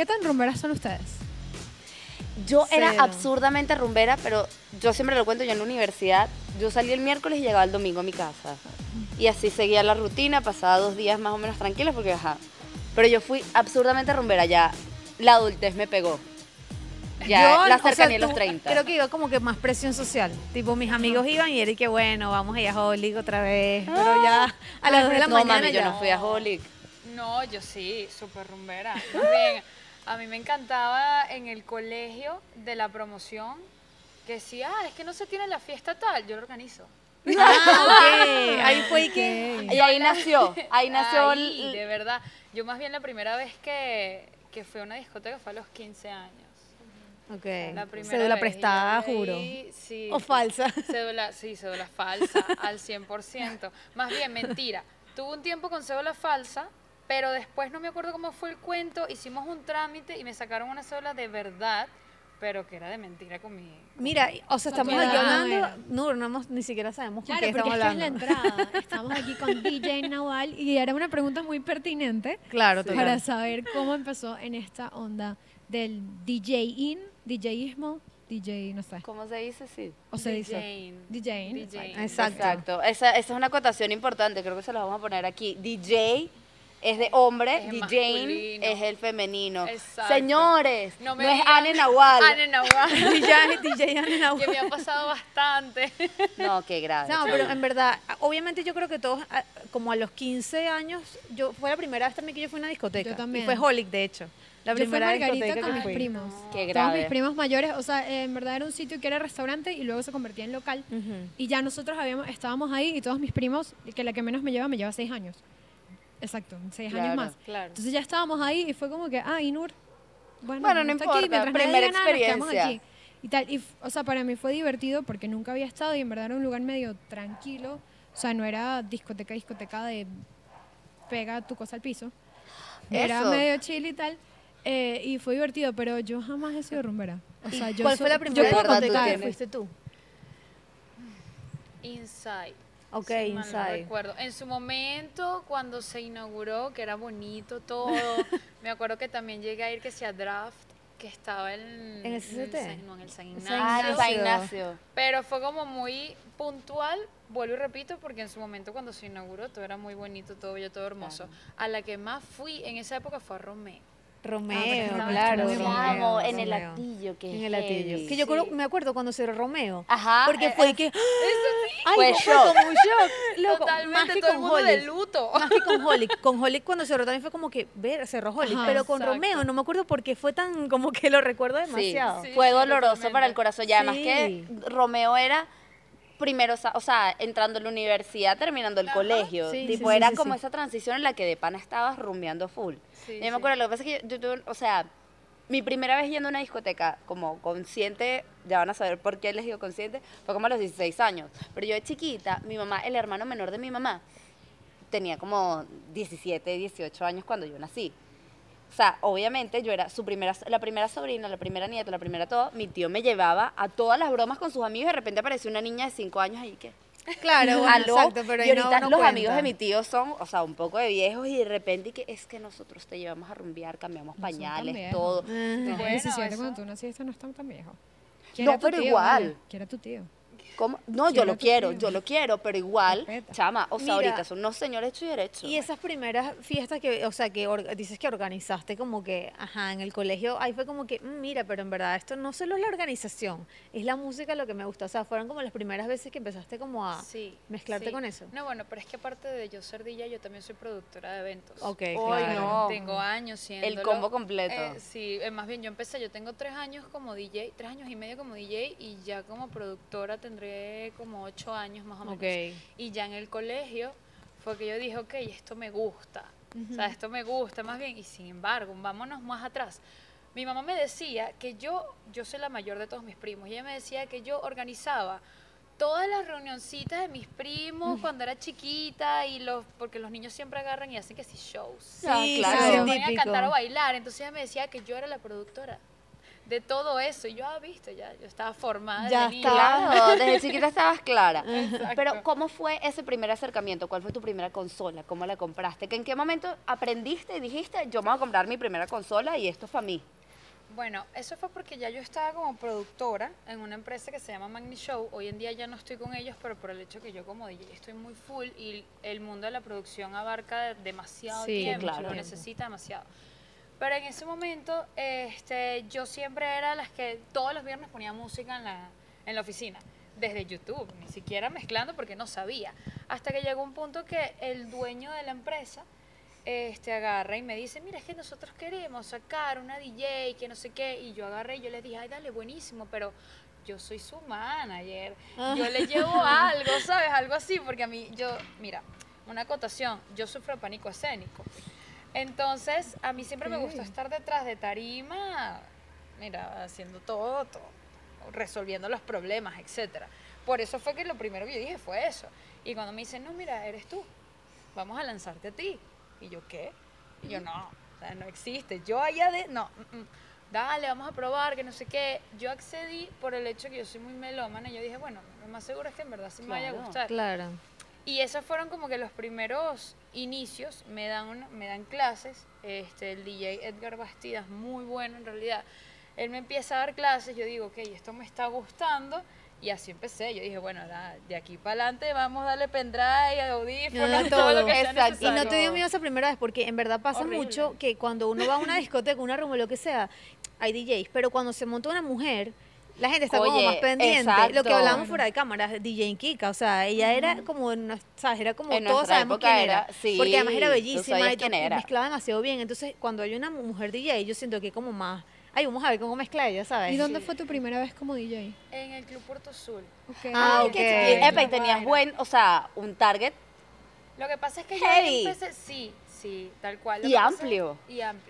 ¿Qué tan rumberas son ustedes? Yo era absurdamente rumbera, pero yo siempre lo cuento, yo en la universidad, yo salí el miércoles y llegaba el domingo a mi casa. Y así seguía la rutina, pasaba dos días más o menos tranquilos porque, ajá. Pero yo fui absurdamente rumbera, ya la adultez me pegó. Ya Yo, la o sea, cercanía a los tú- 30. Creo que iba como que más presión social. Tipo, mis amigos iban y era y que bueno, vamos a ir a Hollywood otra vez. Pero ya a las 2 de la no, mañana mami, yo no fui a Holic. No, yo sí, súper rumbera. Bien, a mí me encantaba en el colegio de la promoción que decía, ah, es que no se tiene la fiesta tal, yo lo organizo. Ah, ok. Ahí fue y que. Y ahí nació, ahí nació Ahí, el- de verdad. Yo más bien la primera vez que, que fui a una discoteca fue a los 15 años. Ok. La Cédula vez, prestada, yo juro. ahí, sí. O falsa. Cédula, sí, cédula falsa, al 100%. Más bien, mentira. Tuve un tiempo con cédula falsa, pero después no me acuerdo cómo fue el cuento. Hicimos un trámite y me sacaron una cédula de verdad, pero que era de mentira con mi... Mira, o sea, estamos aquí hablando. No, no hemos- ni siquiera sabemos con Claro, qué porque estamos es que es la hablando. entrada. Estamos aquí con DJ Naval y era una pregunta muy pertinente Claro, total. para saber cómo empezó en esta onda del DJ-in, DJismo, DJ, no sé. ¿Cómo se dice? Sí. O se dice DJing. DJ. DJing. Exacto. Exacto. Esa, esa es una acotación importante, creo que se la vamos a poner aquí. DJ es de hombre, Es DJ masculino. es el femenino. Exacto. Señores, no, me es digan- Anne Nahual. Anne Nahual, DJ, DJ Ana Nahual. que me ha pasado bastante. No, qué grave. No, pero en verdad, obviamente yo creo que todos, a- como a los 15 años, yo fue la primera vez también que yo fui a una discoteca. Yo también. Y fue Holic, de hecho. La Yo fui primera Margarita discoteca con mis fui. primos. Qué Todos grave. mis primos mayores, o sea, eh, en verdad era un sitio que era restaurante y luego se convertía en local. Ujú. Y ya nosotros habíamos, estábamos ahí y todos mis primos, que la que menos me lleva, me lleva seis años. Exacto, seis años Claro, más. claro. Entonces ya estábamos ahí y fue como que, ah, Inur, bueno, Bueno, no importa, mientras nadie primera nos quedamos experiencia. aquí. Y tal, y, o sea, para mí fue divertido porque nunca había estado y en verdad era un lugar medio tranquilo. O sea, no era discoteca, discoteca de pega tu cosa al piso. Era Eso. medio chill y tal. eh, y fue divertido, pero yo jamás he sido rumbera. O sea, yo ¿Cuál soy- fue la yo primera puedo verdad, tú discoteca que contar. tienes. fuiste tú? Inside. Ok, mal no Inside. recuerdo. En su momento, cuando se inauguró, que era bonito todo, me acuerdo que también llegué a ir que sea draft, que estaba en, ¿En el CCT? San- no, en el San San Ignacio. Ah, en Ignacio. San Ignacio. Pero fue como muy puntual, vuelvo y repito, porque en su momento cuando se inauguró todo era muy bonito, todo bello, todo hermoso. A la que más fui en esa época fue a Romeo. Romeo, Ah, pero claro. Romeo, Vamos, en el Romeo. latillo, que En el latillo. Que yo creo- me acuerdo cuando cerró Romeo. Ajá, Porque eh, fue que. Ay, Fue fue shock. como un shock. Loco, Totalmente, más que todo el con mundo de luto. Más que con Holic. Con Holic cuando cerró también fue como que, ver, cerró Holic. Ajá, pero con exacto. Romeo no me acuerdo por qué fue tan, como que lo recuerdo Sí, demasiado. Sí, fue sí, doloroso totalmente. para el corazón. Y además Sí. que Romeo era primero, o sea, entrando a la universidad, terminando el Ajá. colegio. Sí, tipo, sí, era sí, como esa transición en la que de pana estabas rumbeando full. Yo me acuerdo, lo que pasa es que yo, yo tuve, o sea, mi primera vez yendo a una discoteca como consciente, ya van a saber por qué les digo consciente, fue como a los 16 años. Pero yo de chiquita, mi mamá, el hermano menor de mi mamá, tenía como 17, 18 años cuando yo nací. O sea, obviamente yo era su primera, la primera sobrina, la primera nieta, la primera todo. Mi tío me llevaba a todas las bromas con sus amigos y de repente apareció una niña de 5 años ahí que... Claro, bueno, Aló, exacto, pero y ahí no- ahorita no los cuenta. amigos de mi tío son, o sea, un poco de viejos y de repente que es que nosotros te llevamos a rumbear, cambiamos No pañales, viejos. todo. Ajá. Tenía Bueno, 17 eso- cuando tú naciste, no están tan viejo. No, pero igual. ¿Quién era tu tío? ¿Cómo? No, yo Quiero lo quiero, yo lo quiero, pero igual, Respeta. chama, o sea, Mira. ahorita son unos señores hechos y derechos. Y esas primeras fiestas que, o sea, que or- dices que organizaste como que, ajá, en el colegio, ahí fue como que, "Mm, mira, pero en verdad esto no solo es la organización, es la música lo que me gusta. O sea, fueron como las primeras veces que empezaste como a Sí, mezclarte sí. con eso. No, bueno, pero es que aparte de yo ser DJ, yo también soy productora de eventos. Ok, Ay, claro. no. Tengo años siendo. El combo completo. sí, eh, más bien yo empecé, yo tengo tres años como DJ, tres años y medio como DJ y ya como productora tendré como ocho años más o menos. Ok. Y ya en el colegio fue que yo dije, ok, esto me gusta. O sea, esto me gusta más bien. Y sin embargo, vámonos más atrás. Mi mamá me decía que yo, yo soy la mayor de todos mis primos, y ella me decía que yo organizaba todas las reunioncitas de mis primos cuando era chiquita y los porque los niños siempre agarran y hacen que sí shows. Ah, Sí, claro. Se ponen a cantar o bailar, entonces ella me decía que yo era la productora de todo eso. Y yo, ah, viste, ya, yo estaba formada. Ya estaba. Claro, desde chiquita estabas clara. Exacto. Pero, ¿cómo fue ese primer acercamiento? ¿Cuál fue tu primera consola? ¿Cómo la compraste? ¿Que ¿En qué momento aprendiste y dijiste, yo me voy a comprar mi primera consola y esto fue a mí? Bueno, eso fue porque ya yo estaba como productora en una empresa que se llama Magni Show. Hoy en día ya no estoy con ellos, pero por el hecho que yo como DJ estoy muy full y el mundo de la producción abarca demasiado Sí, tiempo, claro. lo necesita demasiado. Pero en ese momento este, yo siempre era las que todos los viernes ponía música en la, en la oficina, desde YouTube, ni siquiera mezclando porque no sabía. Hasta que llegó un punto que el dueño de la empresa este, agarra y me dice, mira, es que nosotros queremos sacar una DJ, que no sé qué, y yo agarré y yo le dije, ay, dale, buenísimo, pero yo soy su manager, yo le llevo algo, ¿sabes? Algo así, porque a mí, yo, mira, una acotación, yo sufro de pánico escénico. Entonces, a mí siempre me gustó estar detrás de tarima, mira, haciendo todo, todo, resolviendo los problemas, etcétera. Por eso fue que lo primero que yo dije fue eso. Y cuando me dicen, no, mira, eres tú, vamos a lanzarte a ti. Y yo, ¿qué? Y yo, no, o sea, no existe. Yo allá de, no, mm, mm, dale, vamos a probar, que no sé qué. Yo accedí por el hecho que yo soy muy melómana. Y yo dije, bueno, lo más seguro es que en verdad sí me vaya a gustar. Claro. Y esos fueron como que los primeros inicios, me dan, una- me dan clases, este, el DJ Edgar Bastidas, muy bueno en realidad, él me empieza a dar clases, yo digo, ok, esto me está gustando, y así empecé, yo dije, bueno, da- de aquí para adelante vamos a darle pendrive, audífonos, Ah, todo lo todo. que sea Exacto. Y no te dio miedo esa primera vez, porque en verdad pasa Horrible. mucho que cuando uno va a una discoteca, una rumba, lo que sea, hay DJs, pero cuando se monta una mujer, la gente está como más pendiente. Lo que exacto. hablábamos fuera de cámara, DJ Kika, o sea, ella era como, ¿sabes? Era como En todos sabemos quién era. era- sí, porque además era bellísima y, quién y era. mezclaba demasiado bien. Entonces, cuando hay una mujer DJ, yo siento que como más, ay, vamos a ver cómo mezcla ella, ¿sabes? ¿Y dónde fue tu primera vez como DJ? En el Club Puerto Azul. Ok. Ah, Ay, ok. Epa, y tenías buen, o sea, un target Lo que pasa es que yo empecé, sí, sí, tal cual. Lo Y pasa- amplio. y amplio.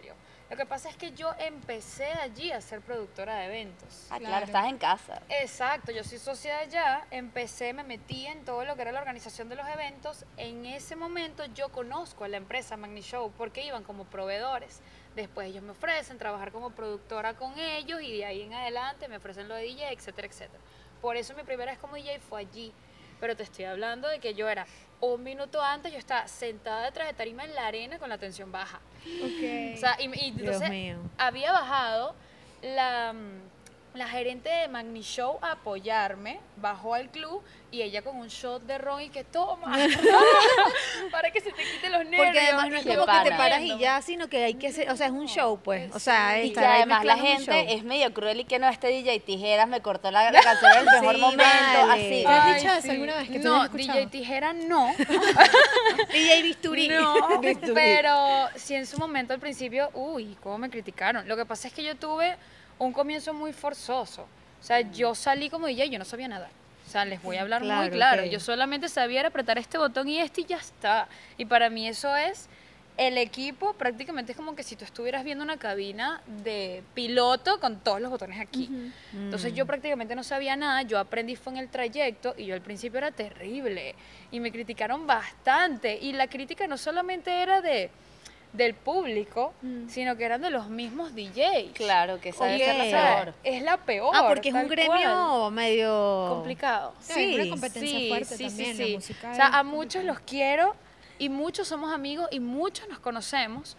Lo que pasa es que yo empecé allí a ser productora de eventos. Ah, claro, Claro. estás en casa. Exacto, yo soy socia de allá, empecé, me metí en todo lo que era la organización de los eventos. En ese momento yo conozco a la empresa Magni Show porque iban como proveedores. Después ellos me ofrecen trabajar como productora con ellos y de ahí en adelante me ofrecen lo de DJ, etcétera, etcétera. Por eso mi primera vez como DJ fue allí. Pero te estoy hablando de que yo era un minuto antes, yo estaba sentada detrás de tarima en la arena con la tensión baja. Ok. O sea, y, y Dios entonces mío. había bajado la, mm, la gerente de Magni Show a apoyarme, bajó al club y ella con un shot de ron y que toma para que se te quiten los nervios. Porque además no es como que te paras y ya, sino que hay que hacer, o sea, es un show, pues. O sea, Sí. Y que además la gente show. es medio cruel y que no, este DJ Tijeras me cortó la, la canción en el mejor Sí, momento, vale. así. ¿Te has Ay, dicho eso sí. alguna vez que tú No, escuchado? DJ Tijera no. DJ Bisturí. No, Bisturí. pero sí en su momento al principio, uy, cómo me criticaron. Lo que pasa es que yo tuve un comienzo muy forzoso. O sea, yo salí como DJ, yo no sabía nada. O sea, les voy a hablar muy Claro. Yo solamente sabía apretar este botón y este y ya está. Y para mí eso es el equipo, prácticamente es como que si tú estuvieras viendo una cabina de piloto con todos los botones aquí. Entonces Mm. yo prácticamente no sabía nada, yo aprendí fue en el trayecto y yo al principio era terrible y me criticaron bastante y la crítica no solamente era de del público, Mm. sino que eran de los mismos DJs. Claro, que esa debe Ok. ser O la peor. es la peor. Ah, porque es un gremio cual. medio complicado. Sí, hay una Sí, competencia Sí, fuerte sí, también, sí, la sí. música O sea, es a muchos los quiero y muchos somos amigos y muchos nos conocemos,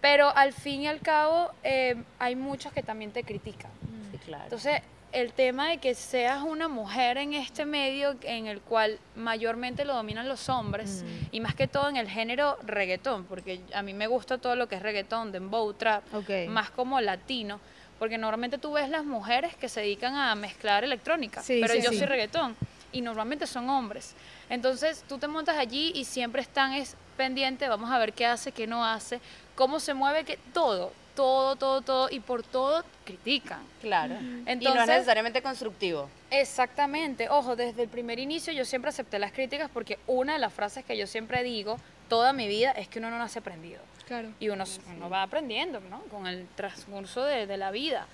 pero al fin y al cabo eh, hay muchos que también te critican. Sí, claro. Entonces, el tema de que seas una mujer en este medio en el cual mayormente lo dominan los hombres, Mm. y más que todo en el género reggaetón, porque a mí me gusta todo lo que es reggaetón, dembow, trap, más como latino, porque normalmente tú ves las mujeres que se dedican a mezclar electrónica, Sí, pero sí, yo sí. soy reggaetón, y normalmente son hombres. Entonces, tú te montas allí y siempre están es pendiente, vamos a ver qué hace, qué no hace, cómo se mueve, que todo, todo, todo, todo, y por todo critican. Claro. y no es Entonces- necesariamente constructivo. Exactamente. Ojo, desde el primer inicio yo siempre acepté las críticas porque una de las frases que yo siempre digo toda mi vida es que uno no nace aprendido. Claro. Y uno, uno va aprendiendo, ¿no? Con el transcurso de, de la vida.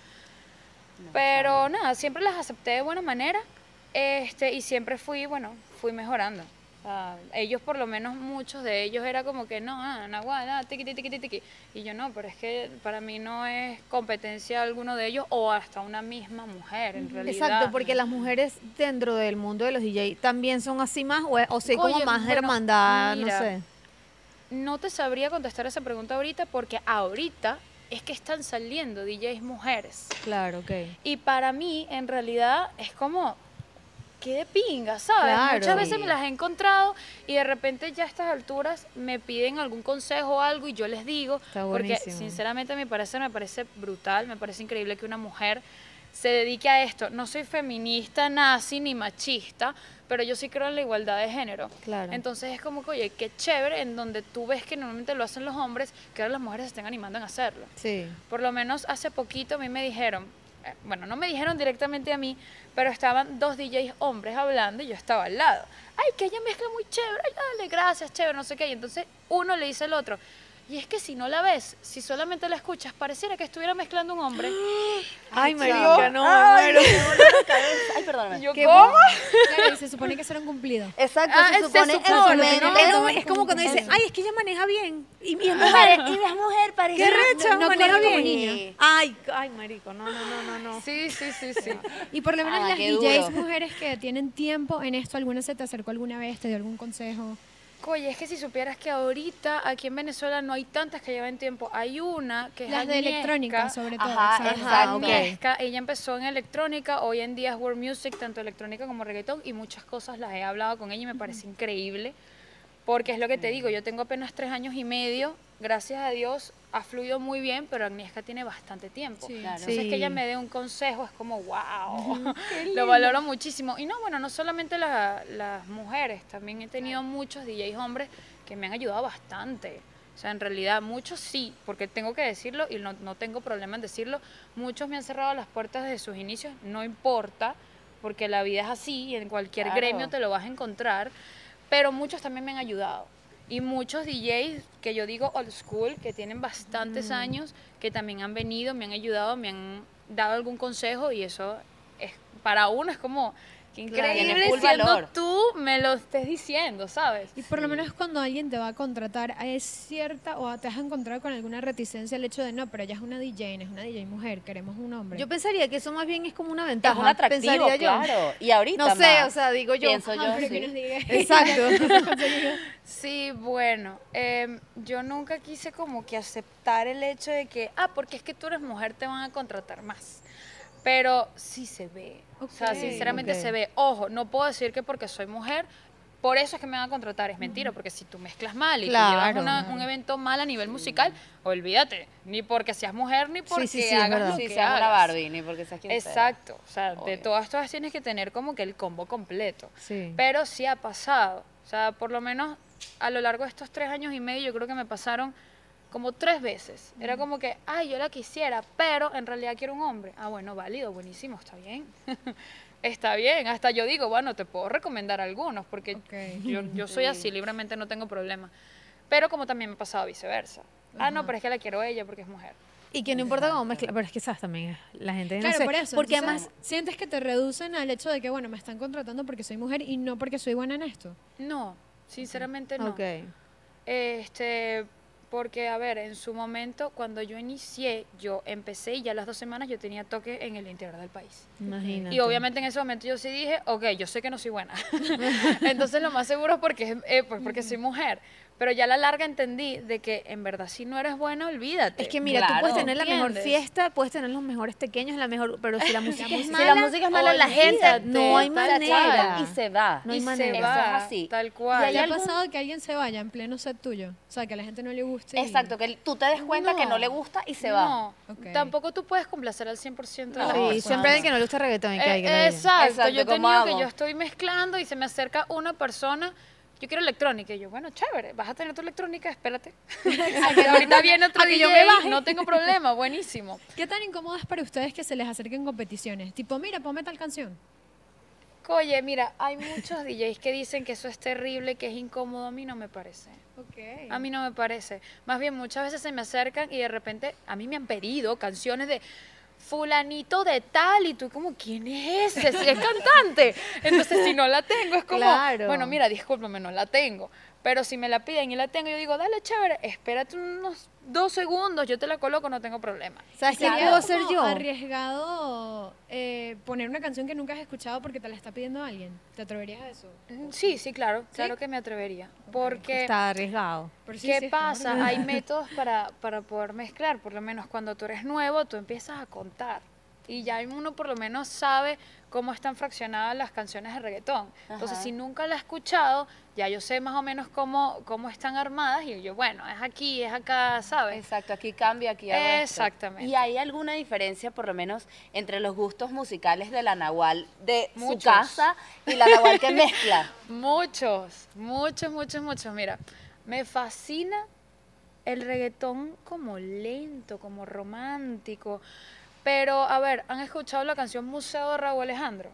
Pero nada, siempre las acepté de buena manera este, y siempre fui, bueno, fui mejorando. Ah, ellos, por lo menos muchos de ellos, era como que no, ah, naguará, tiqui, tiqui, tiqui, tiqui. Y yo no, pero es que para mí no es competencia alguno de ellos o hasta una misma mujer, en realidad. Exacto, porque las mujeres dentro del mundo de los DJ también son así más, o, o sea, como Oye, más bueno, hermandad, mira, no sé. No te sabría contestar esa pregunta ahorita porque ahorita es que están saliendo DJs mujeres. Claro, ok. Y para mí, en realidad, es como, qué de pinga, ¿sabes? Claro. Muchas veces me las he encontrado y de repente ya a estas alturas me piden algún consejo o algo y yo les digo, Está porque sinceramente a mi parecer me parece brutal, me parece increíble que una mujer se dedique a esto. No soy feminista, nazi ni machista, pero yo sí creo en la igualdad de género. Claro. Entonces es como que, oye, qué chévere en donde tú ves que normalmente lo hacen los hombres, que ahora las mujeres se estén animando en hacerlo. Sí. Por lo menos hace poquito a mí me dijeron, bueno, no me dijeron directamente a mí, pero estaban dos DJs hombres hablando y yo estaba al lado. Ay, que ella mezcla muy chévere, ay, dale, gracias, chévere, no sé qué. Y entonces uno le dice al otro, y es que si no la ves, si solamente la escuchas, pareciera que estuviera mezclando un hombre. Ay, marica, no, Ay, me. Ay, perdóname. Yo, Qué ¿cómo? Claro, y se supone que será un cumplido. Exacto, Ah, se se supone, su No, es como, es como cuando dice, ay, es que ella maneja bien. Y, y es Mujer, y es mujer, parece. Qué recha, no maneja bien. niña. Ay, ay, marico, no, no, no, no, no. Sí, sí, sí, sí. Y por lo menos Ah, las DJs duro. mujeres que tienen tiempo en esto, ¿alguna se te acercó alguna vez, te dio algún consejo? Oye, es que si supieras que ahorita aquí en Venezuela no hay tantas que llevan tiempo. Hay una que es Las de Agnieszka. electrónica, sobre todo. Ajá. Agnieszka, ella empezó en electrónica, hoy en día es world music, tanto electrónica como reggaetón, y muchas cosas las he hablado con ella y me parece increíble, porque es lo que te digo, yo tengo apenas tres años y medio, gracias a Dios ha fluido muy bien, pero Agnieszka tiene bastante tiempo. Sí. Claro. Entonces Sí. que ella me dé un consejo es como, wow, lo valoro muchísimo. Y no, bueno, no solamente la- las mujeres, también he tenido muchos DJs hombres que me han ayudado bastante. O sea, en realidad muchos sí, porque tengo que decirlo y no, no tengo problema en decirlo, muchos me han cerrado las puertas desde sus inicios, no importa, porque la vida es así y en cualquier Claro. gremio te lo vas a encontrar, pero muchos también me han ayudado. Y muchos DJs que yo digo old school, que tienen bastantes años, que también han venido, me han ayudado, me han dado algún consejo y eso es para uno es como que Claro, increíble full siendo valor. tú me lo estés diciendo, ¿sabes? Y por lo menos cuando alguien te va a contratar, es cierta o te has encontrado con alguna reticencia el hecho de no, pero ella es una DJ, no es una DJ mujer, queremos un hombre. Yo pensaría que eso más bien es como una Es ventaja. un atractivo, pensaría yo. claro. Y ahorita No sé, más, o sea, digo yo. Pienso yo, Ah, sí. que nos diga. Exacto. Sí, bueno, em, yo nunca quise como que aceptar el hecho de que, ah, porque es que tú eres mujer, te van a contratar más. Pero sí se ve. O sea, sinceramente se ve. Ojo, no puedo decir que porque soy mujer, por eso es que me van a contratar. Es mentira, porque si tú mezclas mal y Claro. tú llevas una- un evento mal a nivel musical, olvídate. Ni porque seas mujer, ni porque sí, sí, hagas lo Sí, que seas hagas. Barbie, ni porque seas quien sea. Exacto. O sea, de todas todas tienes que tener como que el combo completo. Sí. Pero sí ha pasado. O sea, por lo menos a lo largo de estos tres años y medio, yo creo que me pasaron como tres veces. Era como que, ay, yo la quisiera, pero en realidad quiero un hombre. Ah, bueno, válido, buenísimo, está bien. está bien. Hasta yo digo, bueno, te puedo recomendar algunos, porque yo, yo soy así, libremente no tengo problema. Pero como también me ha pasado viceversa. Ah, no, pero es que la quiero ella porque es mujer. Y que no importa cómo mezcla, pero es que sabes también, la gente no Claro, sé, por eso. Porque además, sientes que te reducen al hecho de que, bueno, me están contratando porque soy mujer y no porque soy buena en esto. No, sinceramente no. ok. Este, porque, a ver, en su momento, cuando yo inicié, yo empecé y ya las dos semanas yo tenía toque en el interior del país. Imagínate. Y obviamente en ese momento yo sí dije, ok, yo sé que no soy buena. Entonces lo más seguro es porque, eh, pues porque soy mujer. Pero ya a la larga entendí de que en verdad si no eres buena, olvídate. Es que mira, tú puedes Claro. tener la mejor fiesta, puedes tener los mejores pequeños, la mejor, pero si la música es Si mala, la música es mala, la gente no hay manera. y se va. No hay y manera. se Eso va, es así. tal Y cual. hay ¿Te ha algún- pasado que alguien se vaya en pleno set tuyo? O sea, que a la gente no le guste. y- Exacto, que tú te des cuenta que no le gusta y se va. No, tampoco tú puedes complacer al 100% de No, las Sí, siempre hay que no le gusta reggaetón y que Eh, hay que exacto, Exacto, yo he ¿cómo tenido que yo estoy mezclando y se me acerca una persona, yo quiero electrónica, y yo, bueno, chévere, vas a tener tu electrónica, espérate. Ahorita viene otro a que yo me baje. no tengo problema, buenísimo. ¿Qué tan incómodo es para ustedes que se les acerquen competiciones? Tipo, mira, ponme tal canción. Oye, mira, hay muchos DJs que dicen que eso es terrible, que es incómodo, a mí no me parece. A mí no me parece. Más bien, muchas veces se me acercan y de repente a mí me han pedido canciones de fulanito de tal y tú como, ¿quién es ese? Si es cantante. Entonces si no la tengo es como, Claro. bueno, mira, discúlpame, no la tengo. Pero si me la piden y la tengo, yo digo, dale, chévere, espérate unos dos segundos, yo te la coloco, no tengo problema. ¿Sabes qué puedo hacer yo? arriesgado eh, poner una canción que nunca has escuchado porque te la está pidiendo alguien. ¿Te atreverías a eso? Mm, Sí, sí, claro, claro que me atrevería. Porque... Está arriesgado. Sí, ¿Qué sí, pasa? Hay métodos para, para poder mezclar, por lo menos cuando tú eres nuevo, tú empiezas a contar. Y ya uno por lo menos sabe cómo están fraccionadas las canciones de reggaetón. Entonces, si nunca la he escuchado, ya yo sé más o menos cómo, cómo están armadas y yo, bueno, es aquí, es acá, ¿sabes? Exacto, aquí cambia, aquí hago esto. Exactamente. ¿Y hay alguna diferencia, por lo menos, entre los gustos musicales de la Nahual de Muchos. su casa y la Nahual que mezcla? Muchos, muchos, muchos, muchos. Mira, me fascina el reggaetón como lento, como romántico. Pero, a ver, ¿han escuchado la canción Museo de Raúl Alejandro?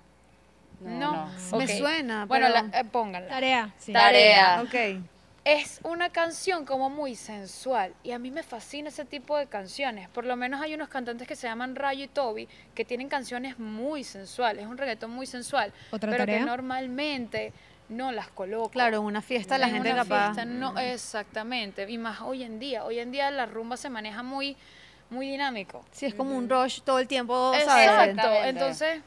No, Me suena, Bueno, pero- la- eh, pónganla. Tarea. sí. Tarea. Ok. Es una canción como muy sensual y a mí me fascina ese tipo de canciones. Por lo menos hay unos cantantes que se llaman Rayo y Toby que tienen canciones muy sensuales, es un reggaetón muy sensual, ¿Otra pero tarea? que normalmente no las coloco. Claro, en una fiesta la En gente una capaz. fiesta, no, exactamente. Y más hoy en día. Hoy en día la rumba se maneja muy, muy dinámico. Sí, es como un rush todo el tiempo, ¿sabes? Exacto. Entonces,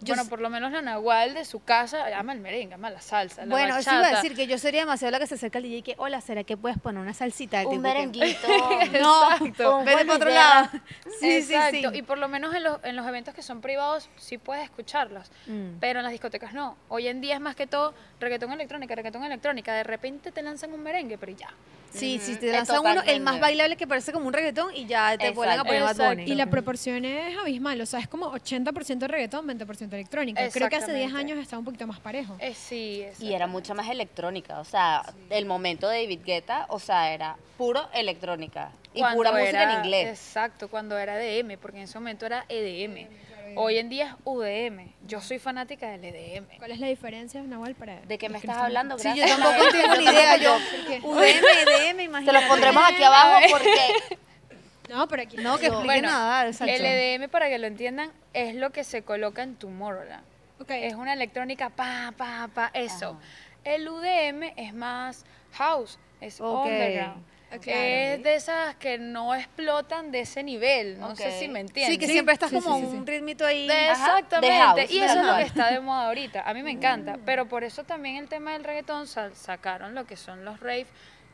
Yo bueno, por lo menos la Nahual de su casa ama el merengue, ama la salsa, la Bueno, eso iba a bachata. decir que yo sería demasiado la que se acerca al DJ y que, hola, ¿será que puedes poner una salsita? Un Tipo que- merenguito. No, Exacto. Un para otro lado. Sí, sí, Exacto. sí. Y por lo menos en los, en los eventos que son privados sí puedes escucharlos. Mm. Pero en las discotecas no. Hoy en día es más que todo reggaetón electrónica, reggaetón electrónica. De repente te lanzan un merengue, pero ya. Sí, sí, Ujú, te es lanzan uno, el más bailable que parece como un reggaetón y ya te vuelven a poner Bad. Bunny. Y la proporción es abismal, o sea, es como 80% reggaetón, 20% electrónica. Creo que hace 10 Exactamente. años estaba un poquito más parejo. Eh, sí, Y era mucho más electrónica, o sea, el momento de David Guetta, o sea, era puro electrónica y Cuando pura música era- en inglés. Exacto, cuando era EDM, porque en ese momento era EDM. Hoy en día es UDM. Yo soy fanática del E EDM. ¿Cuál es la diferencia, Nahual, para ¿De qué me estás hablando? Sí, yo Gracias, tampoco tengo ni idea. Yo, UDM, EDM, Te imagínate. los pondremos aquí abajo porque No, pero aquí No, que explique Bueno, nada, exacto. El EDM, para que lo entiendan, es lo que se coloca en Tomorrowland. Ok. Es una electrónica pa, pa, pa, eso. Ajá. El UDM es más house, es Ok. underground. Claro. Es de esas que no explotan de ese nivel, no sé si me entiendes. Sí, que siempre estás sí, como sí, sí, un ritmito ahí. De- Ajá, de exactamente, house, y eso es lo que está de moda ahorita. A mí me encanta, pero por eso también el tema del reggaetón sal- sacaron lo que son los rave,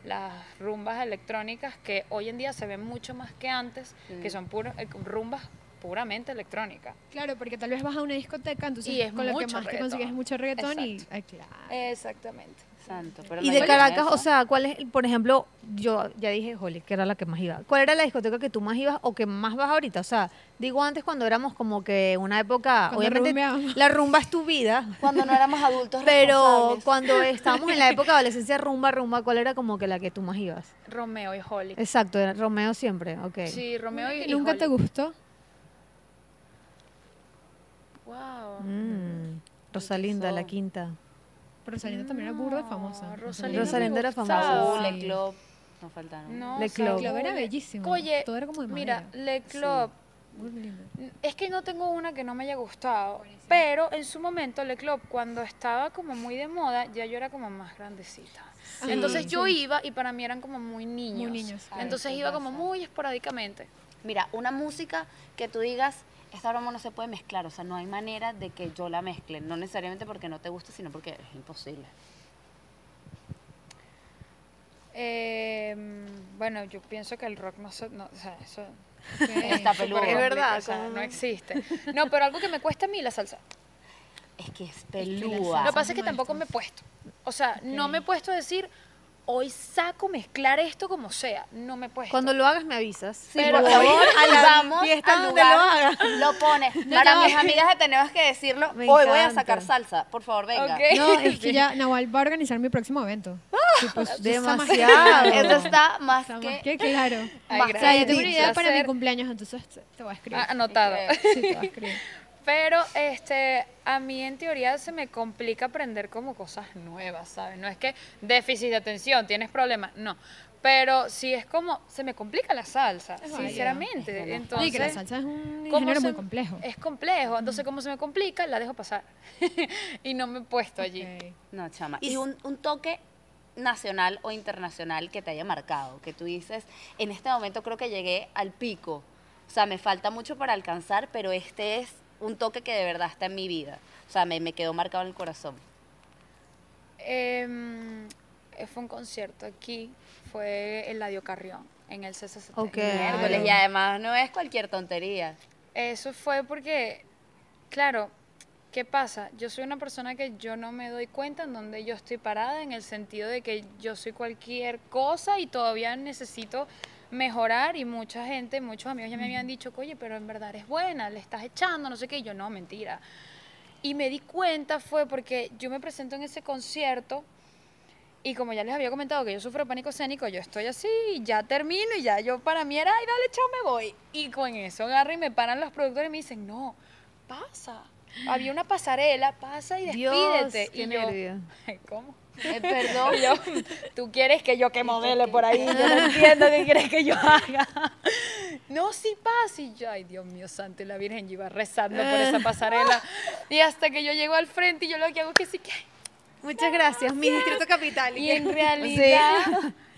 las rumbas electrónicas que hoy en día se ven mucho más que antes, que son puras eh, rumbas puramente electrónicas. Claro, porque tal vez vas a una discoteca, entonces Y es con lo que más reggaetón. consigues es mucho reggaetón y... Exacto. Ay, claro. Exactamente. Santo, pero Y de Caracas, o sea, ¿cuál es, el- por ejemplo, yo ya dije Holly, que era la que más iba. ¿Cuál era la discoteca que tú más ibas o que más vas ahorita? O sea, digo antes cuando éramos como que una época, Cuando obviamente la rumba es tu vida, cuando no éramos adultos pero cuando estábamos en la época de adolescencia, rumba, rumba, ¿cuál era como que la que tú más ibas? Romeo y Holly. Exacto, era Romeo siempre, ok. Sí, Romeo y, ¿Que y ¿Nunca Holly. te gustó? Wow. Mm, Rosalinda, la quinta. Pero Rosalinda también era burda famosa. Rosalinda, era famosa. Sí. Le Club, no faltaron. No, Le Club. Club era bellísimo. Oye, Todo era como de mira. Le Club Muy lindo. Es que no tengo una que no me haya gustado, pero en su momento Le Club, cuando estaba como muy de moda, ya yo era como más grandecita. Sí, Entonces yo iba y para mí eran como muy niños. niños, claro. Entonces iba como muy esporádicamente. Mira, una música que tú digas, esta broma no se puede mezclar, o sea, no hay manera de que yo la mezcle, no necesariamente porque no te guste, sino porque es imposible. Eh, bueno, yo pienso que el rock no se... No, o sea, eso Está peludo. Es verdad, o sea, no no- existe. No, pero algo que me cuesta a mí la salsa. Es que es pelúa. Lo que pasa es que tampoco me he puesto. O sea, no me he puesto a decir, hoy saco mezclar esto como sea. No me puesto. Cuando lo hagas me avisas. Sí, Pero por favor, a la vamos fiesta al donde lugar, lo lo pones. Para mis amigas que tenemos que decirlo, Me hoy voy a sacar salsa, por favor, venga. No, es que ya Nahual va a organizar mi próximo evento. Sí, pues, Demasiado. Eso está más está que... más que claro. Ay, o sea, yo tengo una idea para mi cumpleaños, entonces te- voy a escribir. Ah, anotado. Sí, te voy a escribir. Pero este, a mí en teoría se me complica aprender como cosas nuevas, ¿sabes? No es que déficit de atención, tienes problemas, no. Pero sí es como, se me complica la salsa, Es sinceramente. Es verdad. Entonces, y que la salsa es un ¿cómo género se- muy complejo. Es complejo, entonces como se me complica, la dejo pasar. y no me he puesto allí. No, chama. Y un, un toque nacional o internacional que te haya marcado, que tú dices, en este momento creo que llegué al pico. O sea, me falta mucho para alcanzar, pero este es un toque que de verdad está en mi vida. O sea, me, me quedó marcado en el corazón. Em, eh, fue un concierto aquí, fue Eladio Carrión, en el CCCT. Ok. Miércoles, y además no es cualquier tontería. Eso fue porque, claro, ¿qué pasa? Yo soy una persona que yo no me doy cuenta en donde yo estoy parada, en el sentido de que yo soy cualquier cosa y todavía necesito mejorar y mucha gente, muchos amigos ya me habían dicho, oye, pero en verdad eres buena, le estás echando, no sé qué, y yo no, mentira. Y me di cuenta fue porque yo me presento en ese concierto y como ya les había comentado que yo sufro pánico escénico, yo estoy así, ya termino y ya yo para mí era, ay, dale, chao, me voy. Y con eso agarro y me paran los productores y me dicen, no, pasa. Había una pasarela, pasa y Dios, despídete. qué y yo, nervio. ¿cómo? Eh, perdón. Yo, tú quieres que yo que modele por ahí, yo no entiendo qué quieres que yo haga. No, sí pasa. Y yo, ay, Dios mío santo, y la Virgen yo iba rezando por esa pasarela. Y hasta que yo llego al frente y yo lo que hago es que sí que... Muchas gracias, mi distrito capital. Y en realidad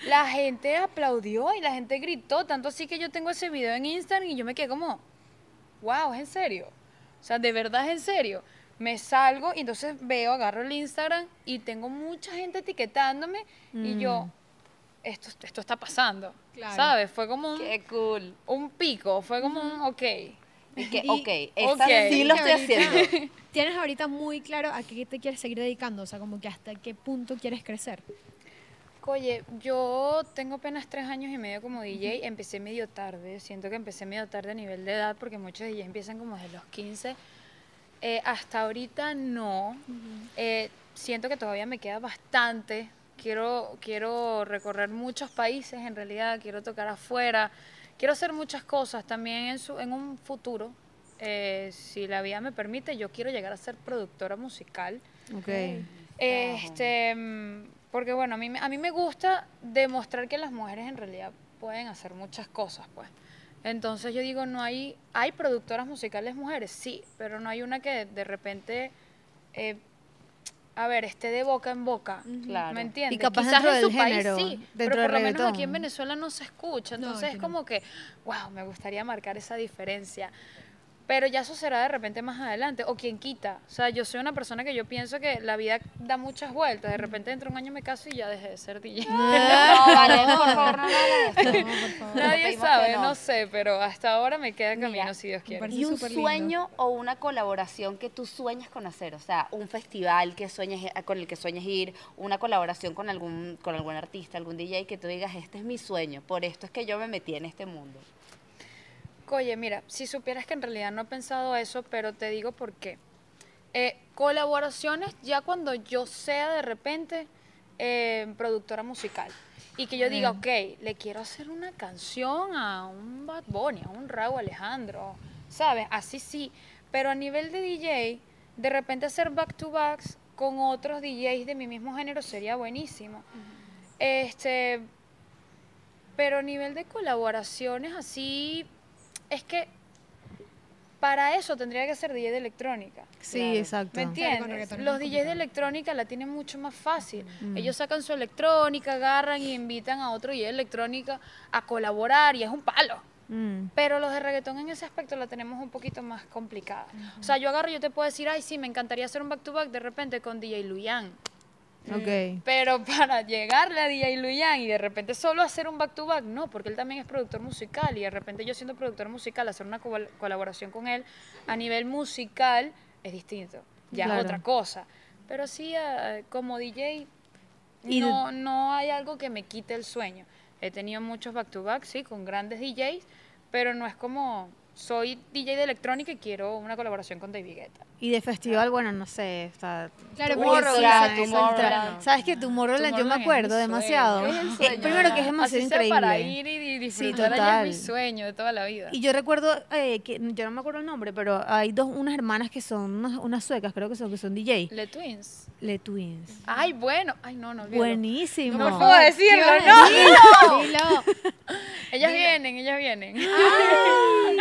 la gente aplaudió y la gente gritó, tanto así que yo tengo ese video en Instagram y yo me quedé como, wow, ¿es en serio? O sea, de verdad es en serio. Me salgo y entonces veo, agarro el Instagram y tengo mucha gente etiquetándome y yo, esto, esto está pasando, Claro. ¿sabes? Fue como un, Qué cool. un pico, fue como un, ok. Y que, Y- ok, esta sí lo estoy haciendo. Tienes ahorita muy claro a qué te quieres seguir dedicando, o sea, como que hasta qué punto quieres crecer. Oye, yo tengo apenas tres años y medio como DJ, empecé medio tarde, siento que empecé medio tarde a nivel de edad porque muchos DJs empiezan como desde los 15. Eh, hasta ahorita no, Eh, siento que todavía me queda bastante, quiero, quiero recorrer muchos países en realidad, quiero tocar afuera, quiero hacer muchas cosas también en, su, en un futuro, eh, si la vida me permite, yo quiero llegar a ser productora musical. Ok. Este, porque bueno, a mí, me- a mí me gusta demostrar que las mujeres en realidad pueden hacer muchas cosas, pues. Entonces yo digo, no hay, hay productoras musicales mujeres, sí, pero no hay una que de repente, eh, a ver, esté de boca en boca, Claro. ¿me entiendes? Y capaz Quizás dentro en su del país género, sí, dentro pero por lo menos aquí en. Venezuela no se escucha, entonces es no. como que, wow, me gustaría marcar esa diferencia. Pero ya eso será de repente más adelante, o quien quita. O sea, yo soy una persona que yo pienso que la vida da muchas vueltas. De repente dentro de un año me caso y ya dejé de ser DJ. No, vale, no, por favor, no. No, por favor. Nadie sabe, no. no. sé, pero hasta ahora me queda camino Mira, si Dios quiere. Y un sueño o una colaboración que tú sueñas con hacer, o sea, un festival que sueñes, con el que sueñes ir, una colaboración con algún, con algún artista, algún DJ que tú digas, este es mi sueño, por esto es que yo me metí en este mundo. Oye, mira, si supieras que en realidad no he pensado eso, pero te digo por qué. Eh, colaboraciones ya cuando yo sea de repente eh, productora musical y que yo diga, ok, le quiero hacer una canción a un Bad Bunny, a un Raúl Alejandro, ¿sabes? Así sí, pero a nivel de DJ, de repente hacer back to backs con otros DJs de mi mismo género sería buenísimo. Este, pero a nivel de colaboraciones así, es que para eso tendría que ser DJ de electrónica. Sí, Claro. exacto. ¿Me entiendes? Los DJs de electrónica la tienen mucho más fácil. Mm. Ellos sacan su electrónica, agarran y invitan a otro DJ de electrónica a colaborar y es un palo. Mm. Pero los de reggaetón en ese aspecto la tenemos un poquito más complicada. O sea, yo agarro y yo te puedo decir, ay, sí, me encantaría hacer un back-to-back de repente con DJ Luyan. Ok. Pero para llegarle a DJ Luyan y de repente solo hacer un back to back, no, porque él también es productor musical y de repente yo siendo productor musical, hacer una col- colaboración con él a nivel musical es distinto, ya Claro. es otra cosa. Pero sí, eh, como DJ, Y no, no hay algo que me quite el sueño. He tenido muchos back to back, sí, con grandes DJs, pero no es como soy DJ de electrónica y quiero una colaboración con David Guetta. Y de festival, bueno, no sé, está... Claro, Tomorrowland, sí, Tomorrowland. ¿Sabes que Tomorrowland yo me acuerdo demasiado? sueño. Es el Eh, primero que es demasiado Así sea para increíble. ir y, disfrutar allá total. es mi sueño de toda la vida. Y yo recuerdo, eh, que yo no me acuerdo el nombre, pero hay dos, unas hermanas que son, unas, unas suecas, creo que son, que son DJ. Le Twins. Le Twins. Ay, bueno. Ay, no, no. olvídalo. Buenísimo. No puedo decirlo, ¿Qué no. Dilo. Ellas vienen, ellas vienen.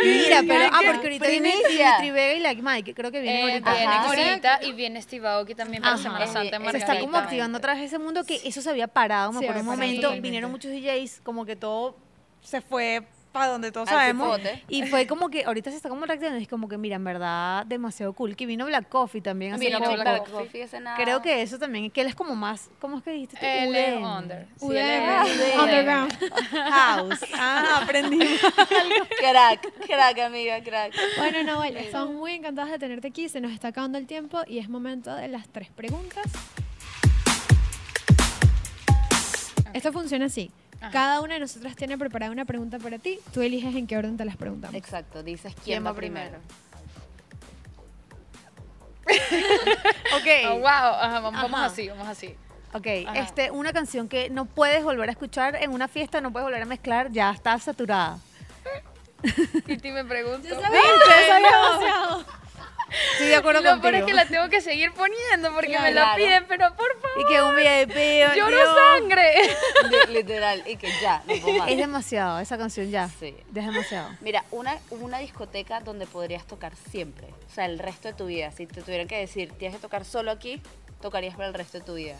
Mira, pero, ah, porque ahorita viene. Dimitri Vega y Like Mike, creo que vienen Eh, ahorita. vienen Ajá. ahorita y viene Steve Aoki también para. Semana Santa en Se está como activando otra vez ese mundo que eso se había parado, me acuerdo un momento, vinieron muchos DJs, como que todo se fue para donde todos Al sabemos. cipote. Y fue como que ahorita se está como reactivando, es como que mira, en verdad, demasiado cool. Que vino Black Coffee también hace Vino poco. Black Black Coffee, ese nada. Creo que eso también, que él es como más, ¿cómo es que dijiste tú? Él es UDM. under. Sí, UDM, UDM. Underground. House. Ah, aprendí. Crack, crack, amiga, crack. Bueno, Noel, estamos muy encantadas de tenerte aquí. Se nos está acabando el tiempo y es momento de las tres preguntas. Esto funciona así. Ajá. Cada una de nosotras tiene preparada una pregunta para ti. Tú eliges en qué orden te las preguntamos. Exacto, dices quién, ¿Quién va va primero. ok. Oh, wow. Ajá, vamos, Ajá. así, vamos así. Ok, este, una canción que no puedes volver a escuchar en una fiesta, no puedes volver a mezclar, ya está saturada. Titi me preguntó. Estoy de acuerdo Lo contigo. peor es que la tengo que seguir poniendo porque me la Claro. piden, pero por favor. Y que un VIP. Lloro Dios. sangre. Li- Literal, y que ya, no puedo más. Es demasiado, esa canción ya. Sí. Es demasiado. Mira, una, una discoteca donde podrías tocar siempre, o sea, el resto de tu vida. Si te tuvieran que decir, tienes que tocar solo aquí, tocarías para el resto de tu vida.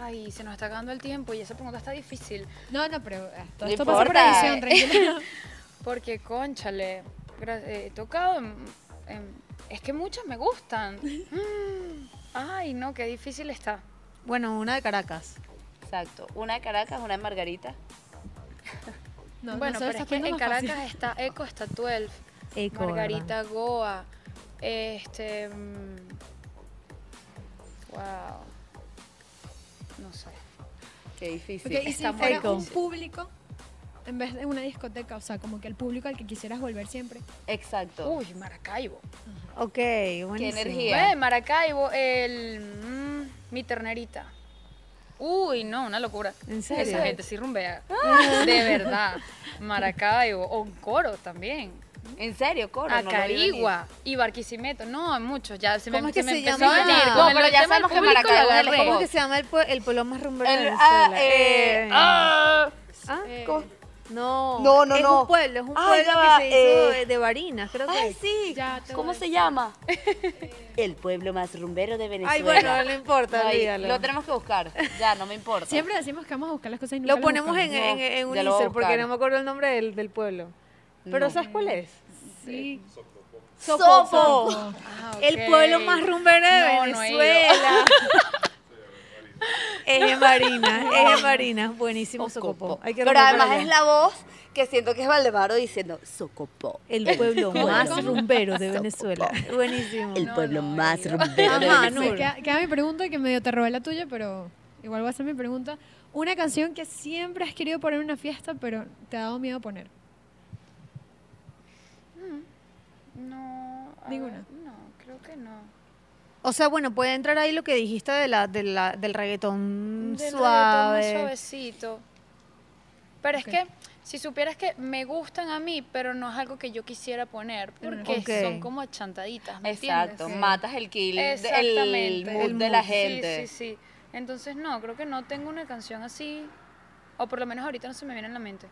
Ay, se nos está acabando el tiempo y esa pregunta está difícil. No, no, pero eh, todo No esto pasa por edición, tranquila. Porque, conchale, eh, he tocado en, en- Es que muchas me gustan. Mm, Ay, no, qué difícil está. Bueno, una de Caracas. Exacto. Una de Caracas, una de Margarita. No, bueno, no pero es que en fácil. Caracas está Eco, está 12, Eco, Margarita Goa, este... mm, wow. No sé. Qué difícil. Ok, y si Está muy fuera un público en vez de una discoteca, o sea, como que el público al que quisieras volver siempre. Exacto. Uy, Maracaibo. Ok, buenísimo. energía. Ve, Maracaibo, el... mm, mi ternerita. Uy, no, una locura. ¿En serio? Esa gente sí rumbea. De verdad. Maracaibo. O un coro también. En serio, coro. no Acarigua y Barquisimeto. No, muchos. Ya se me, ¿Cómo es que me se empezó llama? a venir. No, Con el pero ya sabemos que Maracaibo es. ¿Cómo que se llama el, pue- el pueblo más rumbero de El- Venezuela? ah, eh, Eh, ah, ¿ah? Eh, ¿cómo? No, No, no, es no. un pueblo, es un Ah, pueblo ya que se hizo eh. de, de Barinas, creo que. Ay, sí. Ya ¿Cómo se llama? El pueblo más rumbero de Venezuela. Ay, bueno, no importa, Ay, olvídalo. lo tenemos que buscar. Ya, no me importa. Siempre decimos que vamos a buscar las cosas y nunca Lo ponemos en, en, en un ya lo voy a Insta porque no me acuerdo el nombre del, del pueblo. Pero No. ¿sabes cuál es? Sí. Sopo. Ah, El pueblo más rumbero de No, no he ido. Venezuela. en Barinas, es en Barinas. Buenísimo Socopo. Hay que Pero además allá. es la voz que siento que es Valdemaro diciendo Socopo. El pueblo más rumbero de Venezuela. Buenísimo. El No, pueblo no, más he ido. rumbero de Venezuela. Nur. Queda, queda mi pregunta que medio te robé la tuya, pero igual voy a hacer mi pregunta. Una canción que siempre has querido poner en una fiesta, pero te ha dado miedo poner. No. a Ninguna. ver, no, creo que no. O sea, bueno, puede entrar ahí lo que dijiste de la, de la, del reggaetón Del reggaetón suave. más suavecito. Pero es que si supieras que me gustan a mí, pero no es algo que yo quisiera poner, porque Ok. son como achantaditas, ¿me Exacto, entiendes? matas el kill, de- el Exactamente. mood El de la gente. Sí, sí, sí. Entonces, no, creo que no tengo una canción así, o por lo menos ahorita no se me viene en la mente.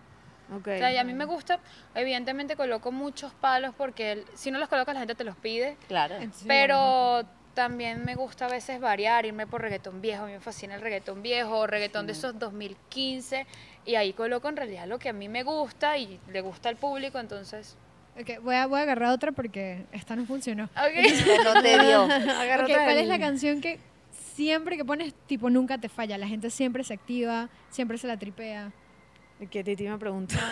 Ok. O sea, y a mí me gusta, evidentemente coloco muchos palos porque el- si no los colocas la gente te los pide, Claro. pero también me gusta a veces variar, irme por reggaetón viejo, a mí me fascina el reggaetón viejo, o reggaetón de esos 2015, y ahí coloco en realidad lo que a mí me gusta y le gusta al público, entonces... Ok, voy a, voy a agarrar otra porque esta no funcionó. Ok. No te dio. Agarra Ok, otra ¿cuál es la canción que siempre que pones, tipo, nunca te falla? La gente siempre se activa, siempre se la tripea. Que Titi me preguntó.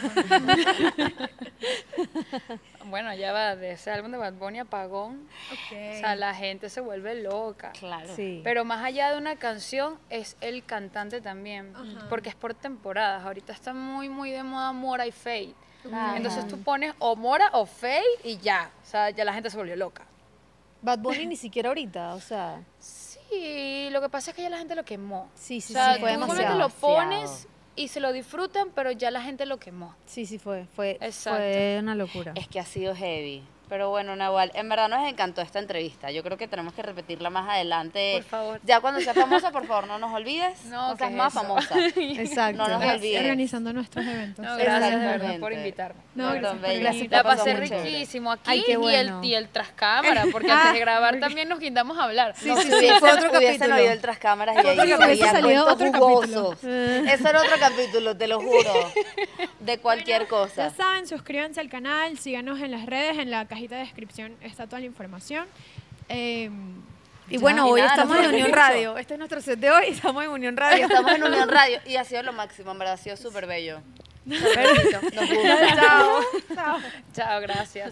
Bueno, ya va, de ese álbum de Bad Bunny Apagón, o sea, la gente se vuelve loca. Claro. Sí. Pero más allá de una canción, es el cantante también, porque es por temporadas. Ahorita está muy, muy de moda Mora y Fade. Entonces tú pones o Mora o Fade y ya, o sea, ya la gente se volvió loca. Bad Bunny ni siquiera ahorita, o sea, Sí, lo que pasa es que ya la gente lo quemó. sí, sí, o sea, sí, fue tú demasiado. lo pones y se lo disfrutan, pero ya la gente lo quemó. Sí, sí, fue. Fue, Exacto. fue una locura. Es que ha sido heavy. Pero bueno, Nahual, en verdad nos encantó esta entrevista. Yo creo que tenemos que repetirla más adelante. Por favor. Ya cuando seas famosa, por favor, no nos olvides. No, No, seas ¿qué más es eso? famosa. Exacto. No nos olvides. Organizando nuestros eventos. No, gracias de verdad por invitarme. No, Perdón, gracias por. La pasé riquísimo aquí Ay, y, el, y el tras cámara, porque antes de grabar también nos quitamos a hablar. Sí, No, sí, sí, fue otro capítulo. oído el tras cámaras y ahí Otro se capítulo. Hubiese salido otro capítulo. Eso era otro capítulo, te lo juro. De cualquier Ya cosa. saben, suscríbanse al canal, síganos en las redes, en la cajita de descripción está toda la información. Eh, Y ya. bueno, y hoy nada, estamos en Unión. Radio. Este es nuestro set de hoy. Estamos en Unión Radio. Estamos en Unión Radio y ha sido lo máximo, en verdad, ha sido súper bello. Perfecto. Nos gusta. Chao. Chao, gracias.